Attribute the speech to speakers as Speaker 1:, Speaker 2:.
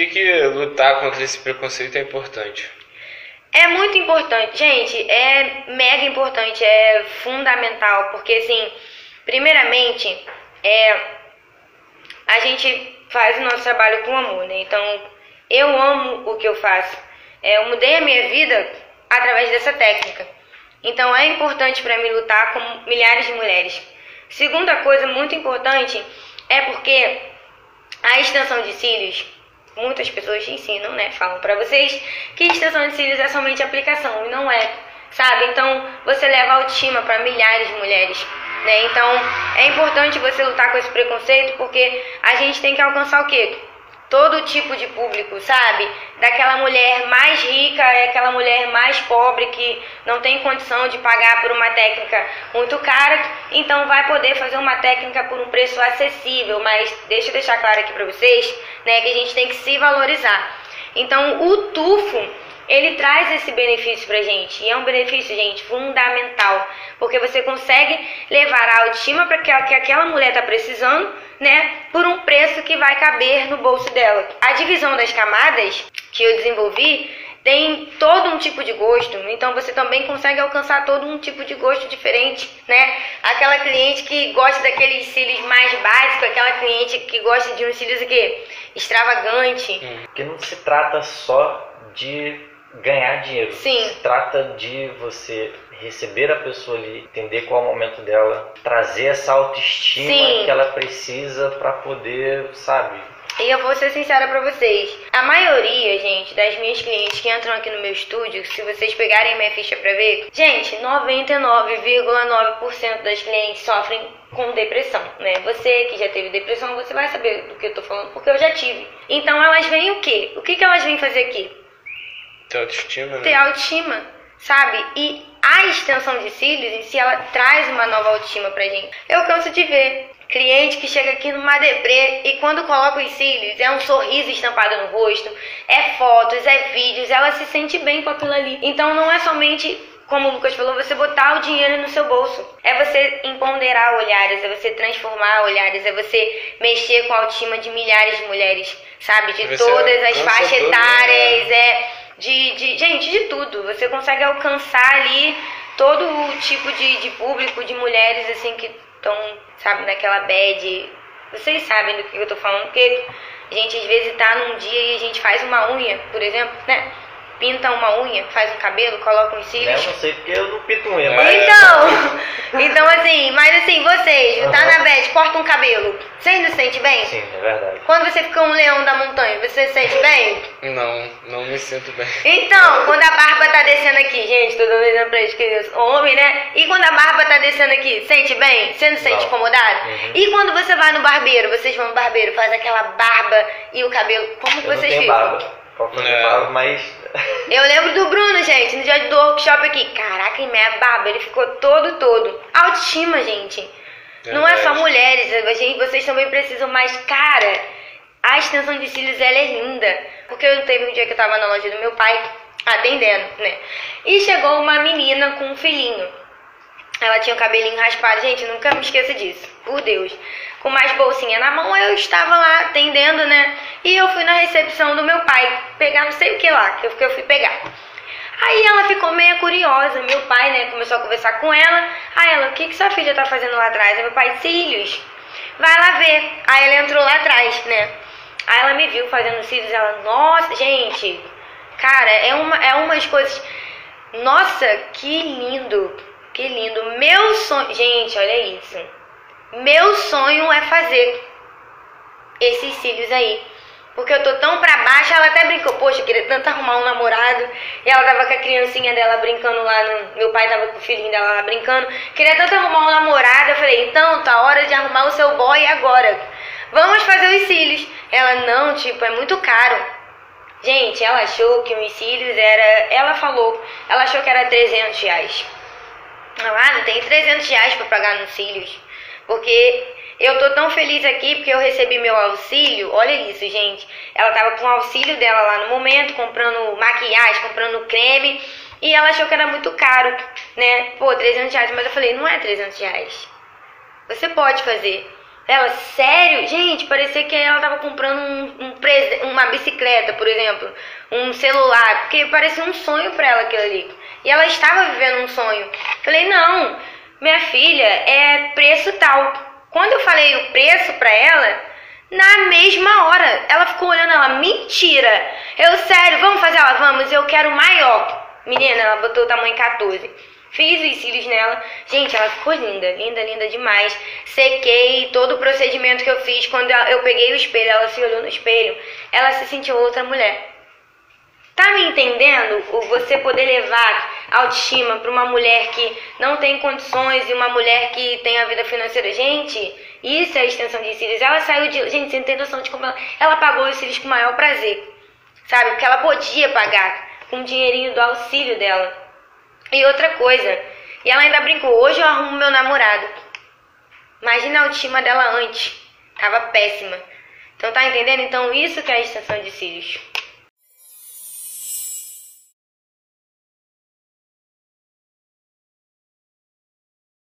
Speaker 1: que, que lutar contra esse preconceito é importante?
Speaker 2: É muito importante, gente, é mega importante, é fundamental, porque assim, primeiramente, é, a gente faz o nosso trabalho com amor, né? Então, eu amo o que eu faço. É, eu mudei a minha vida através dessa técnica. Então, é importante para mim lutar com milhares de mulheres. Segunda coisa muito importante é porque a extensão de cílios, muitas pessoas te ensinam, né? Falam para vocês que extensão de cílios é somente aplicação e não é, sabe? Então, você leva autoestima para milhares de mulheres. Né? Então é importante você lutar com esse preconceito porque a gente tem que alcançar o quê? Todo tipo de público, sabe? Daquela mulher mais rica, é aquela mulher mais pobre que não tem condição de pagar por uma técnica muito cara, então vai poder fazer uma técnica por um preço acessível. Mas deixa eu deixar claro aqui para vocês, né, que a gente tem que se valorizar. Então o tufo ele traz esse benefício pra gente. E é um benefício, gente, fundamental. Porque você consegue levar a autoestima para que, que aquela mulher tá precisando, né? Por um preço que vai caber no bolso dela. A divisão das camadas que eu desenvolvi tem todo um tipo de gosto, então você também consegue alcançar todo um tipo de gosto diferente, né? Aquela cliente que gosta daqueles cílios mais básicos, aquela cliente que gosta de um cílios que extravagante.
Speaker 3: Hum, porque não se trata só de ganhar dinheiro.
Speaker 2: Sim.
Speaker 3: Se trata de você receber a pessoa ali, entender qual é o momento dela, trazer essa autoestima
Speaker 2: Sim.
Speaker 3: que ela precisa para poder, sabe?
Speaker 2: E eu vou ser sincera pra vocês. A maioria, gente, das minhas clientes que entram aqui no meu estúdio, se vocês pegarem minha ficha pra ver, gente, 99,9% das clientes sofrem com depressão, né? Você que já teve depressão, você vai saber do que eu tô falando, porque eu já tive. Então elas vêm o quê? O que, que elas vêm fazer aqui?
Speaker 1: Ter autoestima, né?
Speaker 2: ter autoestima, sabe? E a extensão de cílios em si, ela traz uma nova autoestima pra gente. Eu canso de ver cliente que chega aqui numa deprê e quando coloca os cílios é um sorriso estampado no rosto, é fotos, é vídeos, ela se sente bem com aquilo ali. Então não é somente como o Lucas falou, você botar o dinheiro no seu bolso. É você empoderar olhares, é você transformar olhares, é você mexer com a autoestima de milhares de mulheres, sabe? De
Speaker 1: Você
Speaker 2: todas as faixas
Speaker 1: tudo,
Speaker 2: etárias,
Speaker 1: né?
Speaker 2: é de, de gente de tudo. Você consegue alcançar ali todo o tipo de, de público, de mulheres assim que estão, sabe, naquela bad. Vocês sabem do que eu tô falando, porque a gente às vezes tá num dia e a gente faz uma unha, por exemplo, né? Pinta uma unha, faz um cabelo, coloca uns
Speaker 3: Eu
Speaker 2: cílios.
Speaker 3: não sei porque eu não pinto unha,
Speaker 1: É.
Speaker 3: mas
Speaker 2: Então, então assim, mas assim, vocês, tá
Speaker 3: Aham.
Speaker 2: na bad, corta um cabelo, vocês não se sente bem?
Speaker 3: sim, é verdade.
Speaker 2: Quando você fica um leão da montanha, você se sente bem?
Speaker 1: Não, não me sinto bem.
Speaker 2: Então, quando a barba tá descendo aqui, gente, tô dando exemplo pra eles que homem, né? E quando a barba tá descendo aqui, sente bem? Você não se sente
Speaker 3: Não.
Speaker 2: incomodado?
Speaker 3: Uhum.
Speaker 2: E quando você vai no barbeiro, vocês vão no barbeiro, faz aquela barba e o cabelo, como que
Speaker 3: Eu não
Speaker 2: vocês
Speaker 3: tenho
Speaker 2: ficam?
Speaker 3: barba.
Speaker 1: É.
Speaker 3: barba, mas
Speaker 2: Eu lembro do Bruno, gente, no dia do workshop aqui. Caraca, em minha barba, ele ficou todo, todo. Autoestima, gente. Não é só mulheres, a gente, vocês também precisam, mas, cara, a extensão de cílios, ela é linda. Porque eu teve um dia que eu tava na loja do meu pai, atendendo, né? E chegou uma menina com um filhinho. Ela tinha o cabelinho raspado. Gente, nunca me esqueço disso. Por Deus. Com mais bolsinha na mão, eu estava lá atendendo, né? E eu fui na recepção do meu pai pegar não sei o que lá, que eu, fui pegar. Aí ela ficou meio curiosa. Meu pai, começou a conversar com ela. Aí ela, o que, que sua filha tá fazendo lá atrás? Aí meu pai, cílios. Vai lá ver. Aí ela entrou lá atrás, né? Aí ela me viu fazendo cílios. Ela, nossa, gente. Cara, é uma, é umas coisas. Nossa, que lindo. Que lindo. Meu sonho. Gente, olha isso. Meu sonho é fazer esses cílios aí. Porque eu tô tão pra baixo, ela até brincou, poxa, queria tanto arrumar um namorado. E ela tava com a criancinha dela brincando lá, no, meu pai tava com o filhinho dela lá brincando. Queria tanto arrumar um namorado. Eu falei, então, tá hora de arrumar o seu boy agora. Vamos fazer os cílios. Ela, não, tipo, é muito caro. Gente, ela achou que os cílios era. Ela falou, ela achou que era 300 reais. Ela, ah, não tem 300 reais pra pagar nos cílios. Porque eu tô tão feliz aqui porque eu recebi meu auxílio. Olha isso, gente. Ela tava com o auxílio dela lá no momento, comprando maquiagem, comprando creme. E ela achou que era muito caro, né? Pô, 300 reais. Mas eu falei, não é 300 reais. Você pode fazer. Ela, sério? Gente, parecia que ela tava comprando um, um uma bicicleta, por exemplo, um celular, porque parecia um sonho pra ela aquilo ali. E ela estava vivendo um sonho. Falei, não, minha filha, é preço tal. Quando eu falei o preço pra ela, na mesma hora, ela ficou olhando ela, mentira. Eu, sério, vamos fazer ela? Vamos, eu quero maior. Menina, ela botou o tamanho 14. Fiz os cílios nela. Gente, ela ficou linda, linda, linda demais. Sequei todo o procedimento que eu fiz. Quando eu peguei o espelho, ela se olhou no espelho. Ela se sentiu outra mulher. Tá me entendendo? O você poder levar autoestima para uma mulher que não tem condições e uma mulher que tem a vida financeira. Gente, isso é a extensão de cílios. Ela saiu de. Gente, você não tem noção de como ela. Ela pagou os cílios com o maior prazer. Sabe? Porque ela podia pagar com o dinheirinho do auxílio dela. E outra coisa. E ela ainda brincou: hoje eu arrumo meu namorado. Imagina a autoestima dela antes. Tava péssima. Então tá entendendo? Então isso que é a extensão de cílios.